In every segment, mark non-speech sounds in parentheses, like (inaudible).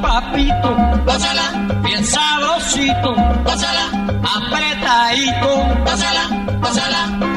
papito, gózala, bien sabrosito, apretadito, gózala, gózala,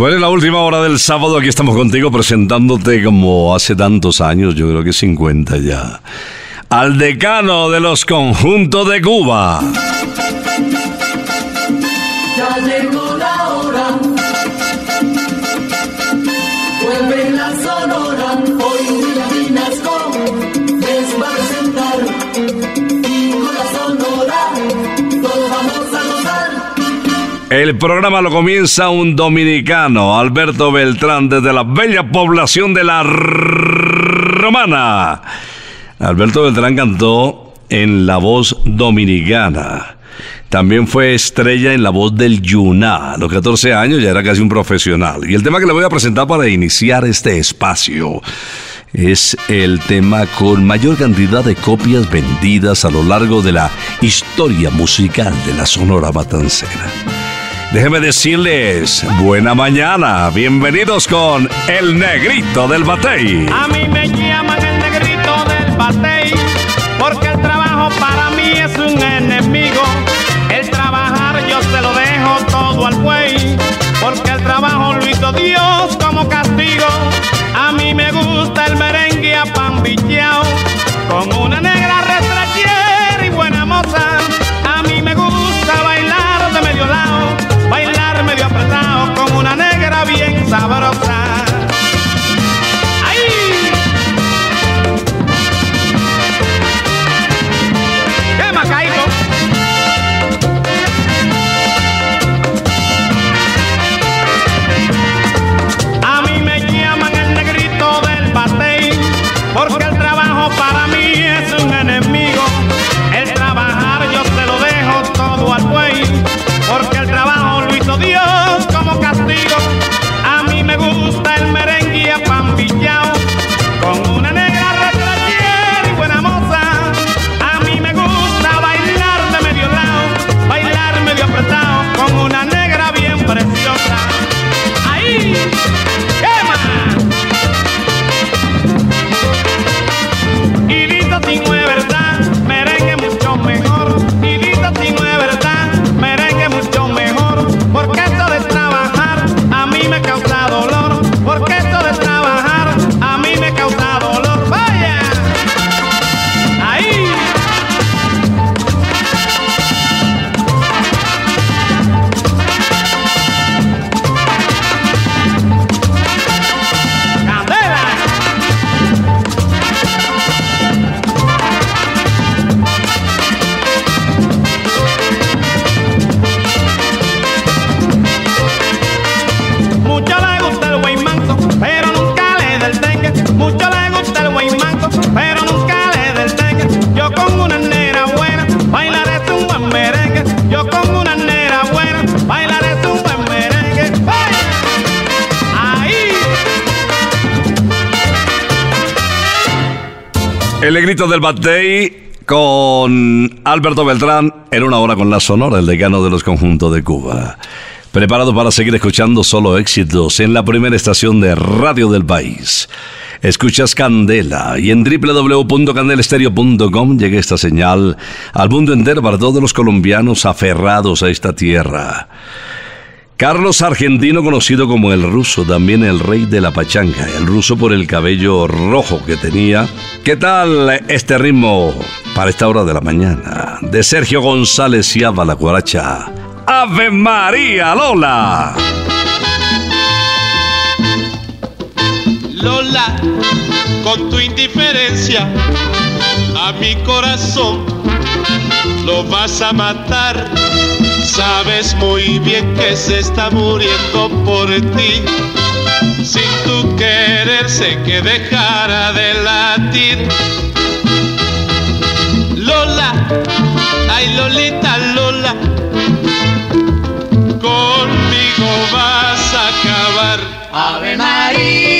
Bueno, en la última hora del sábado aquí estamos contigo presentándote como hace tantos años, yo creo que 50 ya, al decano de los conjuntos de Cuba. El programa lo comienza un dominicano, Alberto Beltrán, desde la bella población de La Romana. Alberto Beltrán cantó en La Voz Dominicana. También fue estrella en La Voz del Yuná. A los 14 años ya era casi un profesional. Y el tema que le voy a presentar para iniciar este espacio es el tema con mayor cantidad de copias vendidas a lo largo de la historia musical de la Sonora Matancera. Déjeme decirles, buena mañana, bienvenidos con El Negrito del Batey. A mí me llaman el negrito del batey, porque el trabajo para mí es un enemigo. El trabajar yo se lo dejo todo al buey, porque el trabajo lo hizo Dios como castigo. A mí me gusta el merengue a pan con una Grito del Batey con Alberto Beltrán en una hora con la Sonora, el decano de los conjuntos de Cuba. Preparado para seguir escuchando solo éxitos en la primera estación de radio del país. Escuchas Candela y en www.candelestereo.com llega esta señal al mundo entero para todos los colombianos aferrados a esta tierra. Carlos Argentino, conocido como el ruso, también el rey de la pachanga, el ruso por el cabello rojo que tenía. ¿Qué tal este ritmo para esta hora de la mañana? De Sergio González y Ava la Guaracha. Ave María Lola. Lola, con tu indiferencia a mi corazón lo vas a matar. Sabes muy bien que se está muriendo por ti. Sin tu quererse que dejara de latir. Lola, ay Lolita Lola, conmigo vas a acabar. Ave María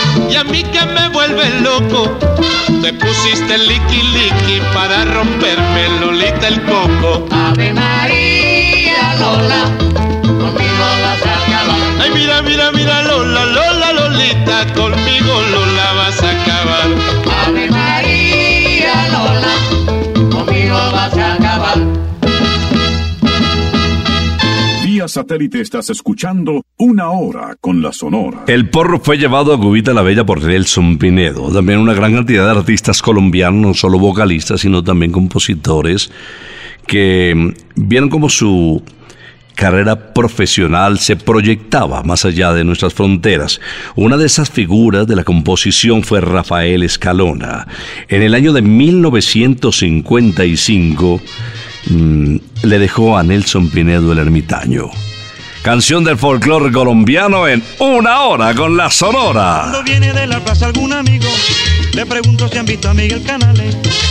y a mí que me vuelve loco. Te pusiste liqui liqui para romperme Lolita el coco. Ave María Lola, conmigo vas a acabar. Ay mira mira mira Lola Lola Lolita conmigo Lola Satélite estás escuchando una hora con la Sonora. El porro fue llevado a Cubita la Bella por Nelson Pinedo. También una gran cantidad de artistas colombianos, no solo vocalistas, sino también compositores, que mm, vieron como su carrera profesional se proyectaba más allá de nuestras fronteras. Una de esas figuras de la composición fue Rafael Escalona. En el año de 1955 mm, le dejó a Nelson Pinedo el ermitaño. Canción del folclore colombiano en una hora con la Sonora. Cuando viene de la plaza algún amigo, le pregunto si han visto a Miguel Canales.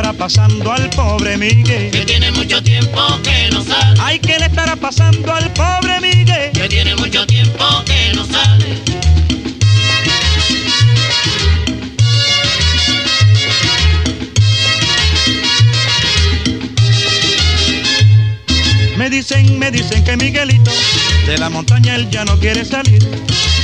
Estará pasando al pobre Miguel? Que tiene mucho tiempo que no sale. Ay, ¿qué le estará pasando al pobre Miguel? Que tiene mucho tiempo que no sale. Me dicen, me dicen que Miguelito de la montaña él ya no quiere salir.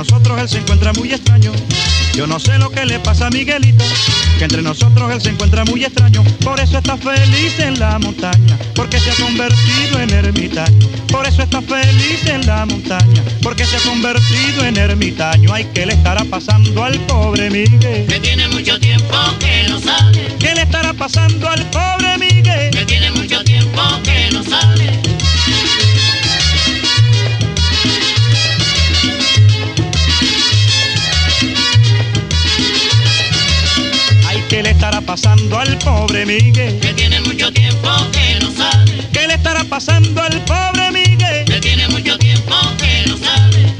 Nosotros él se encuentra muy extraño. Yo no sé lo que le pasa a Miguelito, que entre nosotros él se encuentra muy extraño. Por eso está feliz en la montaña, porque se ha convertido en ermitaño. Por eso está feliz en la montaña, porque se ha convertido en ermitaño. Ay, ¿qué le estará pasando al pobre Miguel? Que tiene mucho tiempo que no sale, ¿Qué le estará pasando al pobre Miguel? que tiene mucho tiempo que no sale. Pasando al pobre Miguel? Que tiene mucho tiempo que no sale, ¿Qué le estará pasando al pobre Miguel? que tiene mucho tiempo que no sale.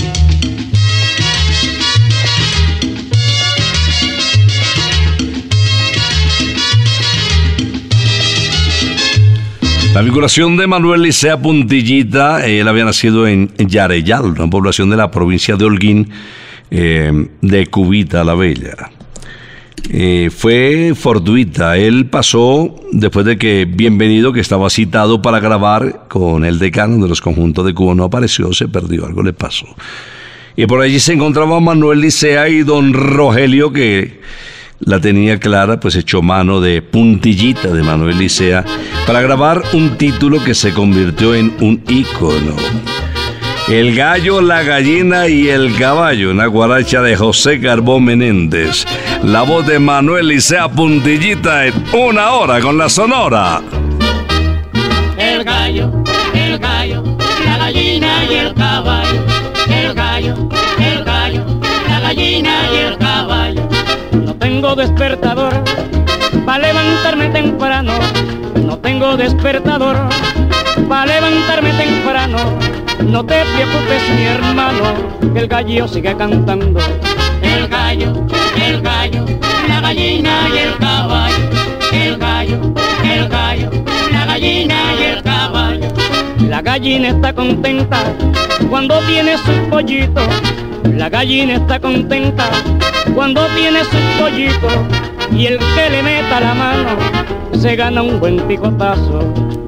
La vinculación de Manuel Licea Puntillita, él había nacido en Yareyal, una población de la provincia de Holguín, eh, de Cubita la Bella. Eh, fue fortuita, él pasó después de que Bienvenido, que estaba citado para grabar con el decano de los conjuntos de Cuba, no apareció, se perdió, algo le pasó. Y por allí se encontraba Manuel Licea y don Rogelio, que la tenía clara, pues echó mano de puntillita de Manuel Licea para grabar un título que se convirtió en un ícono. El gallo, la gallina y el caballo, una guaracha de José Carbón Menéndez. La voz de Manuel Licea Puntillita en una hora con la sonora. El gallo, el gallo, la gallina y el caballo. El gallo, el gallo, la gallina y el caballo. No tengo despertador para levantarme temprano. No tengo despertador para levantarme temprano. No te preocupes, mi hermano, que el gallo sigue cantando. El gallo, el gallo, la gallina y el caballo. El gallo, el gallo, la gallina y el caballo. La gallina está contenta cuando tiene sus pollitos. La gallina está contenta cuando tiene sus pollitos. Y el que le meta la mano se gana un buen picotazo.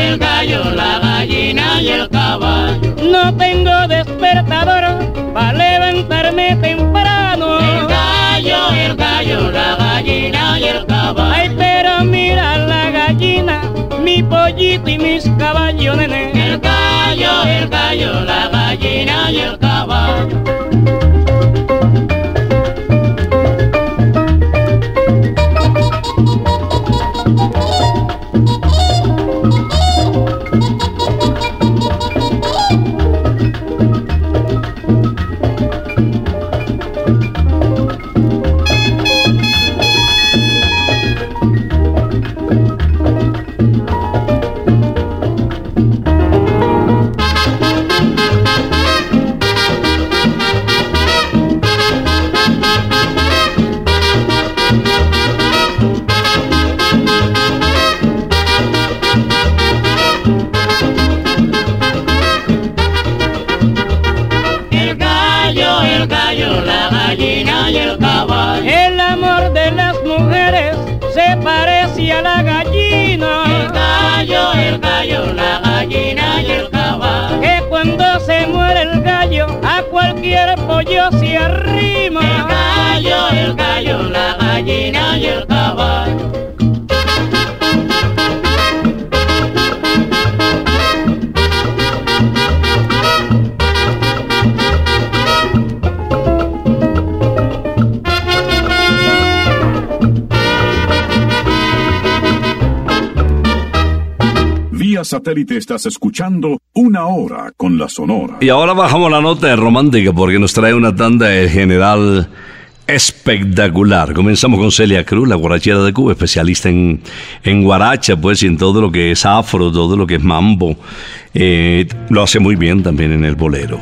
El gallo, la gallina y el caballo. No tengo despertador para levantarme temprano. El gallo, el gallo, la gallina y el caballo. Ay, pero mira la gallina, mi pollito y mis caballos, nene. El gallo, el gallo, la gallina y el caballo. Satélite estás escuchando una hora con la sonora. Y ahora bajamos la nota de romántica porque nos trae una tanda de general espectacular. Comenzamos con Celia Cruz, la guarachera de Cuba, especialista en, en guaracha, pues, y en todo lo que es afro, todo lo que es mambo. Eh, lo hace muy bien también en el bolero.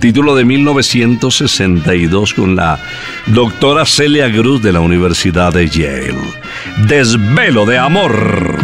título de 1962 con la doctora Celia Cruz de la Universidad de Yale. Desvelo de amor.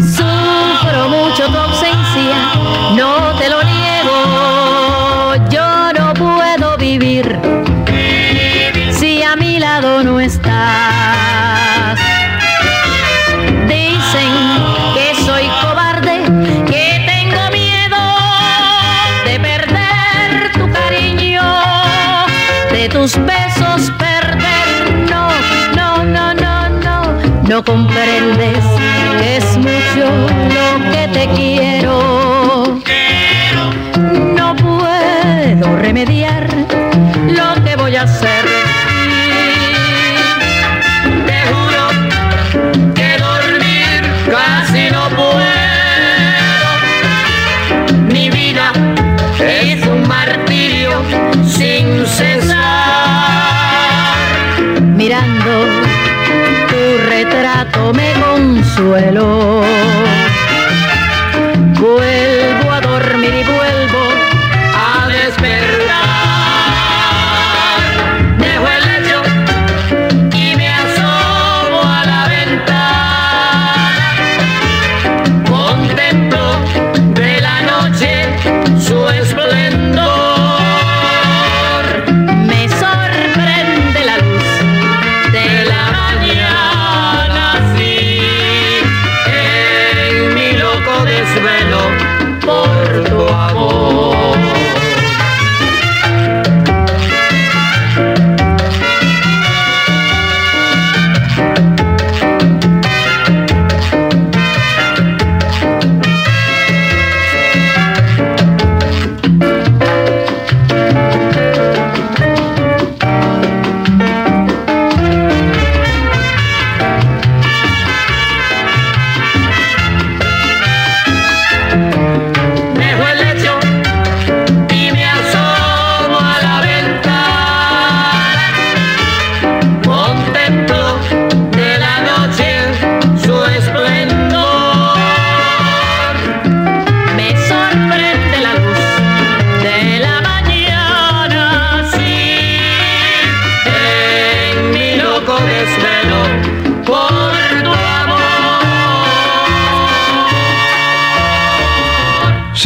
No, comprendes que es mucho lo que te quiero. No puedo remediar me consuelo.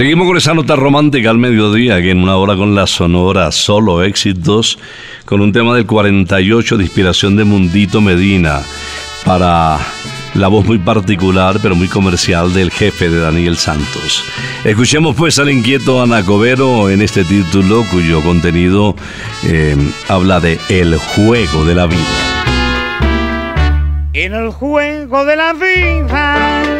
Seguimos con esa nota romántica al mediodía, aquí en una hora con la sonora Solo Éxitos, con un tema del 48 de inspiración de Mundito Medina, para la voz muy particular pero muy comercial del jefe de Daniel Santos. Escuchemos pues al inquieto Anacobero en este título cuyo contenido eh, habla de El juego de la vida. En el juego de la vida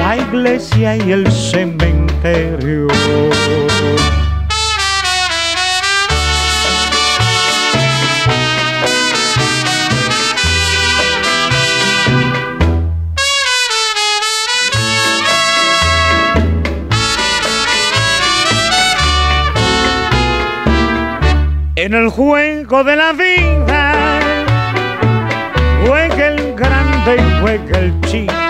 la iglesia y el cementerio. En el juego de la vida juega el grande y juega el chico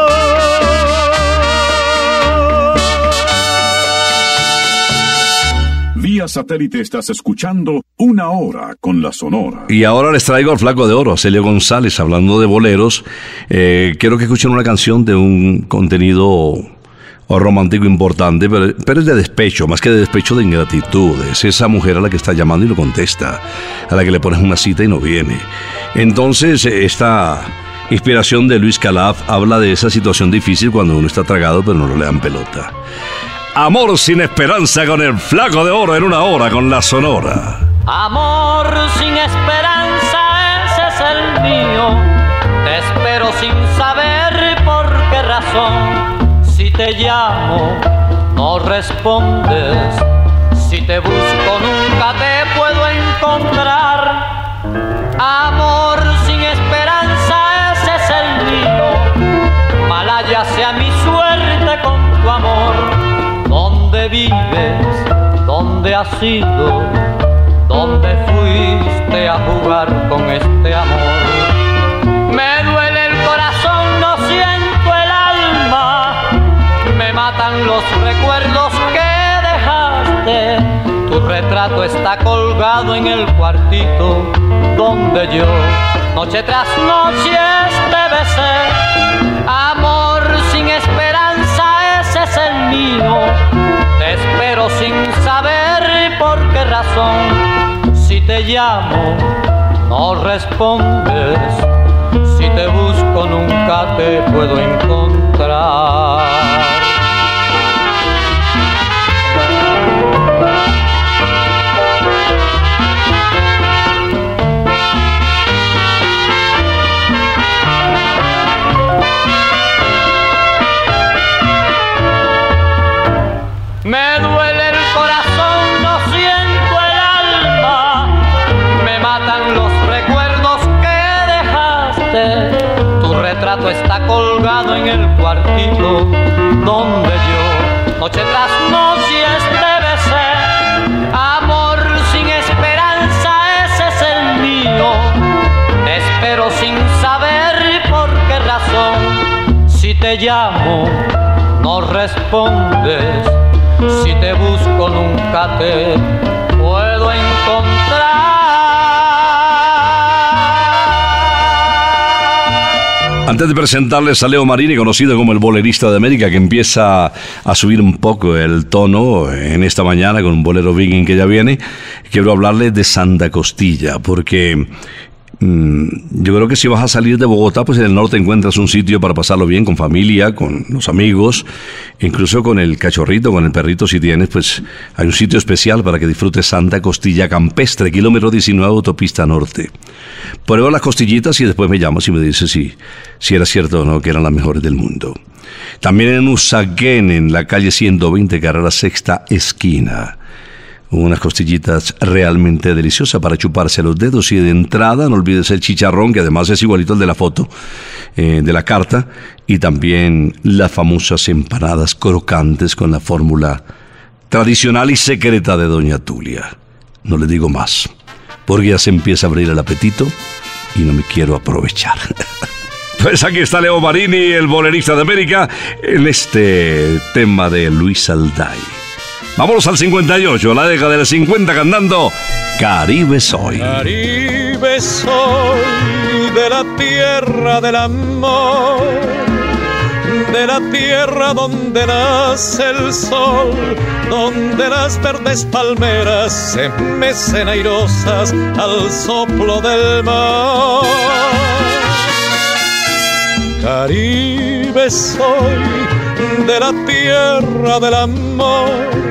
Satélite estás escuchando Una Hora con la Sonora. Y ahora les traigo al flaco de oro, Celio González, hablando de boleros. Eh, quiero que escuchen una canción de un contenido romántico importante, pero, es de despecho, más que de despecho de ingratitud. Es esa mujer a la que está llamando y lo contesta, a la que le pones una cita y no viene. Entonces, esta inspiración de Luis Calaf habla de esa situación difícil cuando uno está tragado pero no le dan pelota. Amor sin esperanza con el flaco de oro en una hora con la sonora. Amor sin esperanza, ese es el mío. Te espero sin saber por qué razón. Si te llamo, no respondes. Si te busco, nunca te puedo encontrar. Amor ¿Dónde has ido? ¿Dónde fuiste a jugar con este amor? Me duele el corazón, no siento el alma. Me matan los recuerdos que dejaste. Tu retrato está colgado en el cuartito donde yo noche tras noche te besé. Amor sin esperanza, ese es el mío. Espero sin saber por qué razón. Si te llamo, no respondes. Si te busco, nunca te puedo encontrar. En el cuartito donde yo, noche tras noche, besé. Amor sin esperanza, ese es el mío. Espero sin saber por qué razón. Si te llamo, no respondes. Si te busco nunca te puedo encontrar. Antes de presentarles a Leo Marini, conocido como el bolerista de América, que empieza a subir un poco el tono en esta mañana con un bolero viking que ya viene, quiero hablarles de Santa Costilla, porque yo creo que si vas a salir de Bogotá, pues en el norte encuentras un sitio para pasarlo bien con familia, con los amigos, incluso con el cachorrito, con el perrito si tienes, pues hay un sitio especial para que disfrutes Santa Costilla Campestre, kilómetro 19, autopista norte. Prueba las costillitas y después me llamas y me dices si, si era cierto o no que eran las mejores del mundo. También en Usaquén, en la calle 120, carrera sexta esquina unas costillitas realmente deliciosas para chuparse los dedos y de entrada no olvides el chicharrón que además es igualito al de la foto eh, de la carta y también las famosas empanadas crocantes con la fórmula tradicional y secreta de Doña Tulia. No le digo más, porque ya se empieza a abrir el apetito y no me quiero aprovechar. (laughs) Pues aquí está Leo Marini, el bolerista de América, en este tema de Luis Alday. Vámonos al 58, la década del 50 cantando Caribe Soy. Caribe soy de la tierra del amor, de la tierra donde nace el sol, donde las verdes palmeras se mecen airosas al soplo del mar. Caribe soy de la tierra del amor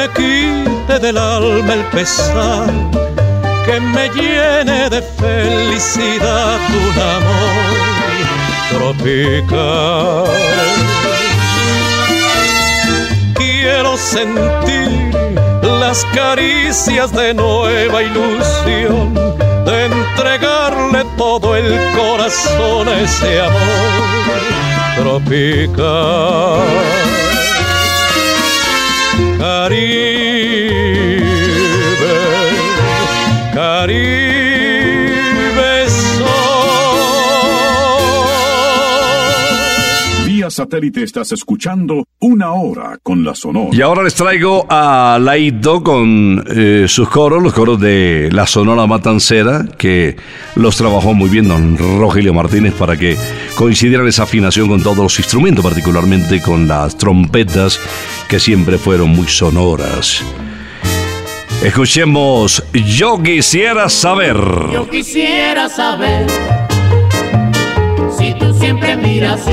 Me quite del alma el pesar, que me llene de felicidad un amor tropical. Quiero sentir las caricias de nueva ilusión, de entregarle todo el corazón a ese amor tropical. Caribe, Caribe Vía satélite estás escuchando Una Hora con la Sonora. Y ahora les traigo a Laito con eh, sus coros, los coros de la Sonora Matancera, que los trabajó muy bien don Rogelio Martínez para que coincidiera esa afinación con todos los instrumentos, particularmente con las trompetas, que siempre fueron muy sonoras. Escuchemos Yo quisiera saber. Yo quisiera saber si tú siempre miras así.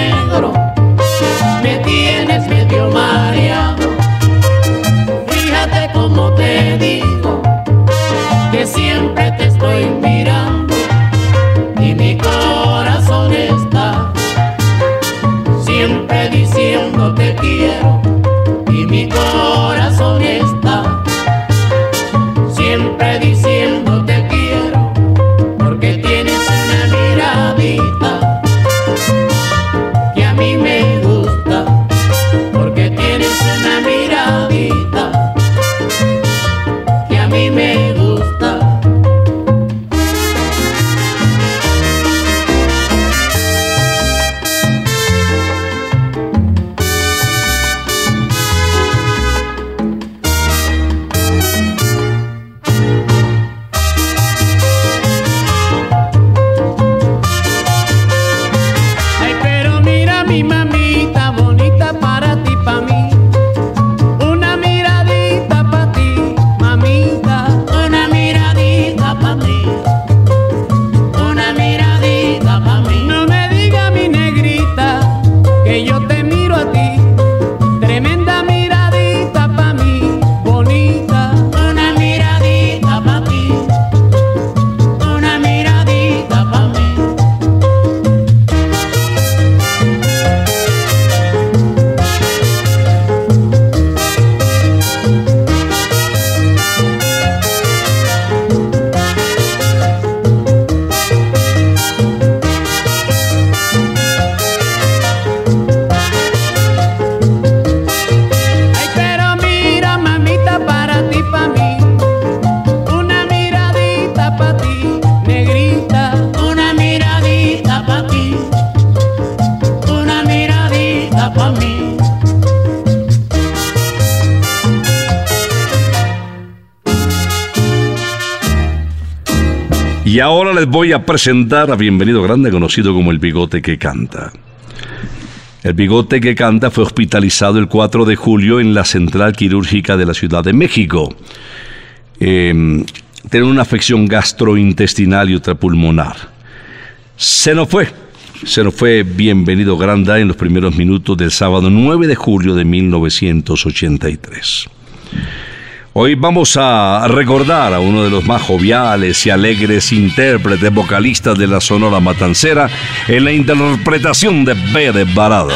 les voy a presentar a Bienvenido Grande, conocido como el bigote que canta. El bigote que canta fue hospitalizado el 4 de julio en la central quirúrgica de la Ciudad de México. Eh, tiene una afección gastrointestinal y otra pulmonar. Se nos fue. Se nos fue Bienvenido Granda en los primeros minutos del sábado 9 de julio de 1983. Hoy vamos a recordar a uno de los más joviales y alegres intérpretes vocalistas de la Sonora Matancera en la interpretación de de Barada.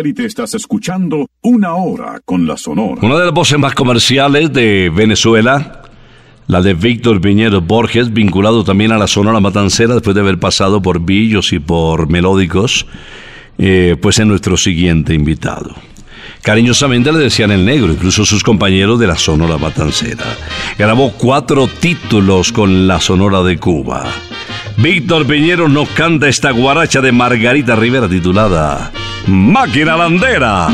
Satélite estás escuchando Una Hora con la Sonora. Una de las voces más comerciales de Venezuela, la de Víctor Viñedo Borges, vinculado también a la Sonora Matancera después de haber pasado por Billos y por Melódicos, eh, pues es nuestro siguiente invitado. Cariñosamente le decían el negro, incluso sus compañeros de la Sonora Matancera. Grabó cuatro títulos con la Sonora de Cuba. Víctor Piñero nos canta esta guaracha de Margarita Rivera titulada Máquina Landera.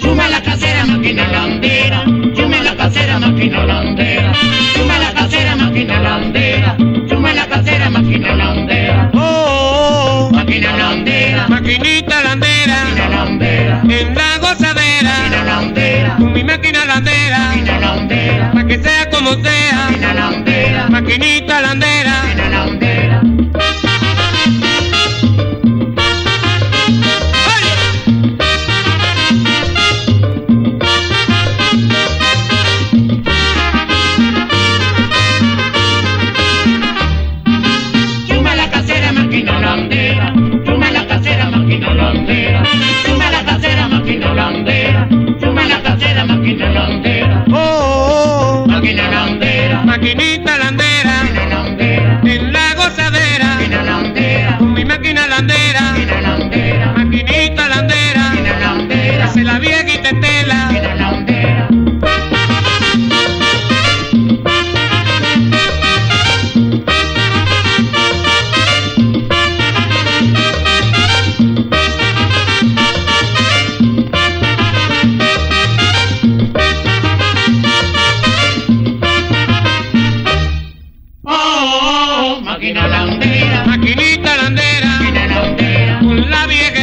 Suma la casera, máquina landera. Suma la casera, máquina landera. Suma la casera, máquina landera. Suma la casera, máquina landera. Oh, Máquina landera. maquinita landera, Máquina landera. en la gozadera, Máquina landera. con mi máquina landera, Máquina landera. para que sea como sea, Máquina landera. maquinita landera. Máquina la hondera. Maquinita la hondera. Máquina la hondera. Con la vieja.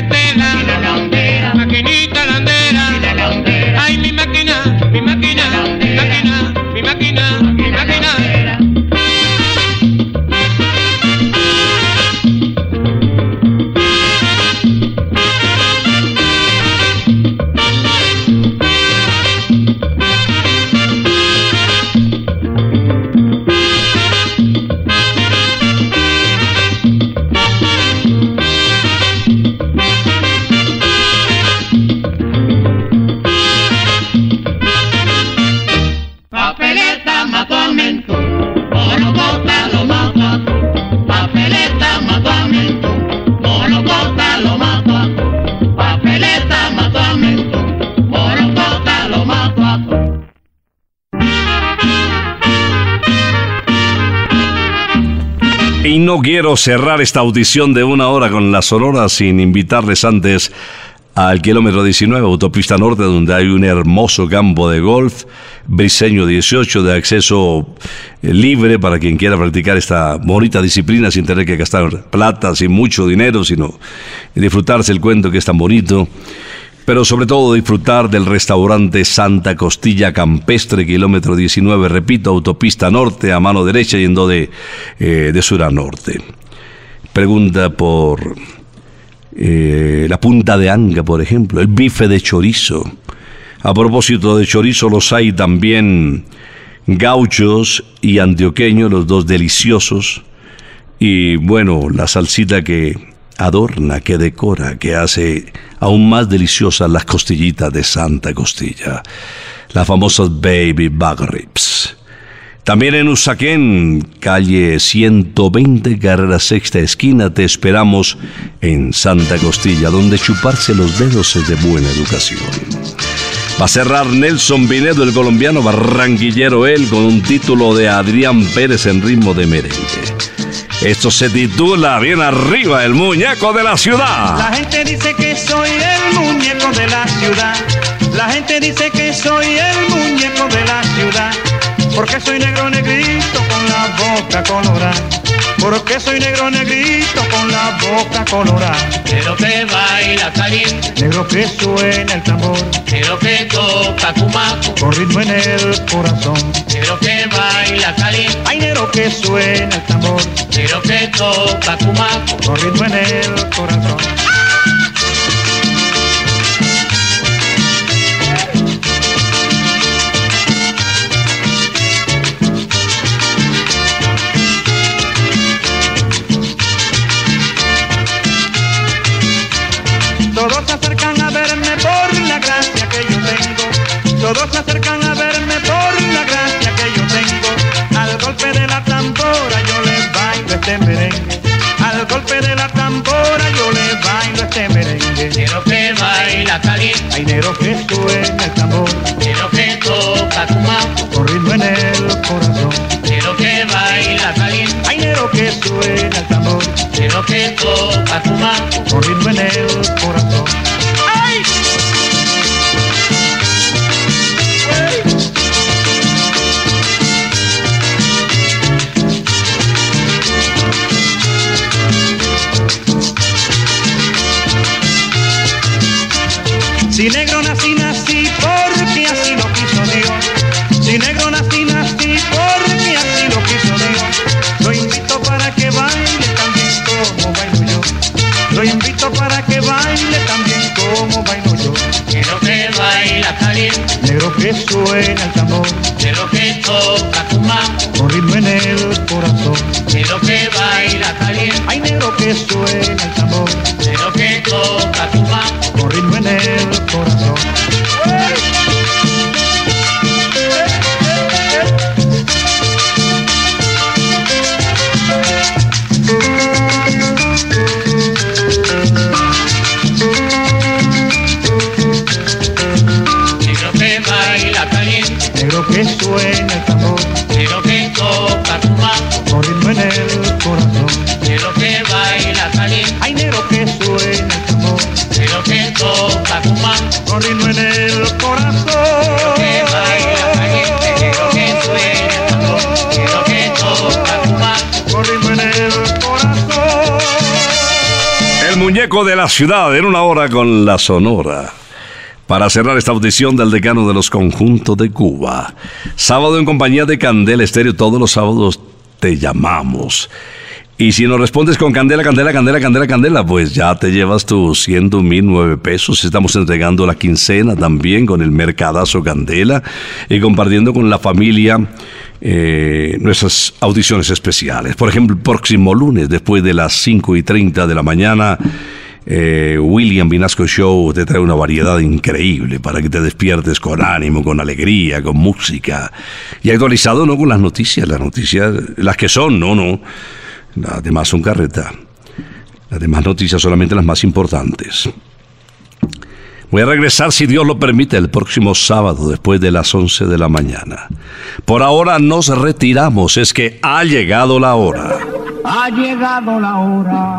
No quiero cerrar esta audición de una hora con la Sonora sin invitarles antes al kilómetro 19, autopista norte, donde hay un hermoso campo de golf, Briseño 18, de acceso libre para quien quiera practicar esta bonita disciplina sin tener que gastar plata, sin mucho dinero, sino disfrutarse el cuento que es tan bonito. Pero sobre todo disfrutar del restaurante Santa Costilla Campestre, kilómetro 19, repito, autopista norte, a mano derecha, yendo de, eh, de sur a norte. Pregunta por eh, la punta de anga, por ejemplo, el bife de chorizo. A propósito de chorizo, los hay también gauchos y antioqueños, los dos deliciosos. Y bueno, la salsita que adorna, que decora, que hace aún más deliciosas las costillitas de Santa Costilla, las famosas Baby Back Ribs. También en Usaquén, calle 120, carrera sexta esquina, te esperamos en Santa Costilla, donde chuparse los dedos es de buena educación. Va a cerrar Nelson Vinedo, el colombiano barranquillero, él, con un título de Adrián Pérez en ritmo de merengue. Esto se titula Bien arriba, el muñeco de la ciudad. La gente dice que soy el muñeco de la ciudad. La gente dice que soy el muñeco de la ciudad. Porque soy negro negrito con la boca colorada. Porque soy negro negrito con la boca colorada. Negro que baila caliente, Negro que suena el tambor. negro que toca cumaco, Con ritmo en el corazón. negro que baila caliente, Ay, negro que suena el tambor. negro que toca cumaco. Con ritmo en el corazón. Negro que suena el tambor. negro que toca cumaco, Con ritmo en el corazón. negro que baila caliente, Hay negro que suena el tambor. negro que toca cumaco. Con De la ciudad en una hora con la Sonora. Para cerrar esta audición del decano de los conjuntos de Cuba. Sábado en compañía de Candela Estéreo, todos los sábados te llamamos. Y si nos respondes con Candela, Candela, Candela, Candela, Candela, pues ya te llevas tus 100 mil nueve pesos. Estamos entregando la quincena también con el Mercadazo Candela y compartiendo con la familia eh, nuestras audiciones especiales. Por ejemplo, el próximo lunes, después de las 5 y 30 de la mañana, eh, William Vinasco Show te trae una variedad increíble para que te despiertes con ánimo, con alegría, con música. Y actualizado no con las noticias, las noticias, las que son, no, no. Las demás son carreta. Las demás noticias solamente las más importantes. Voy a regresar, si Dios lo permite, el próximo sábado después de las 11 de la mañana. Por ahora nos retiramos, es que ha llegado la hora. Ha llegado la hora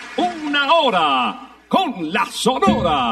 Una hora con la Sonora.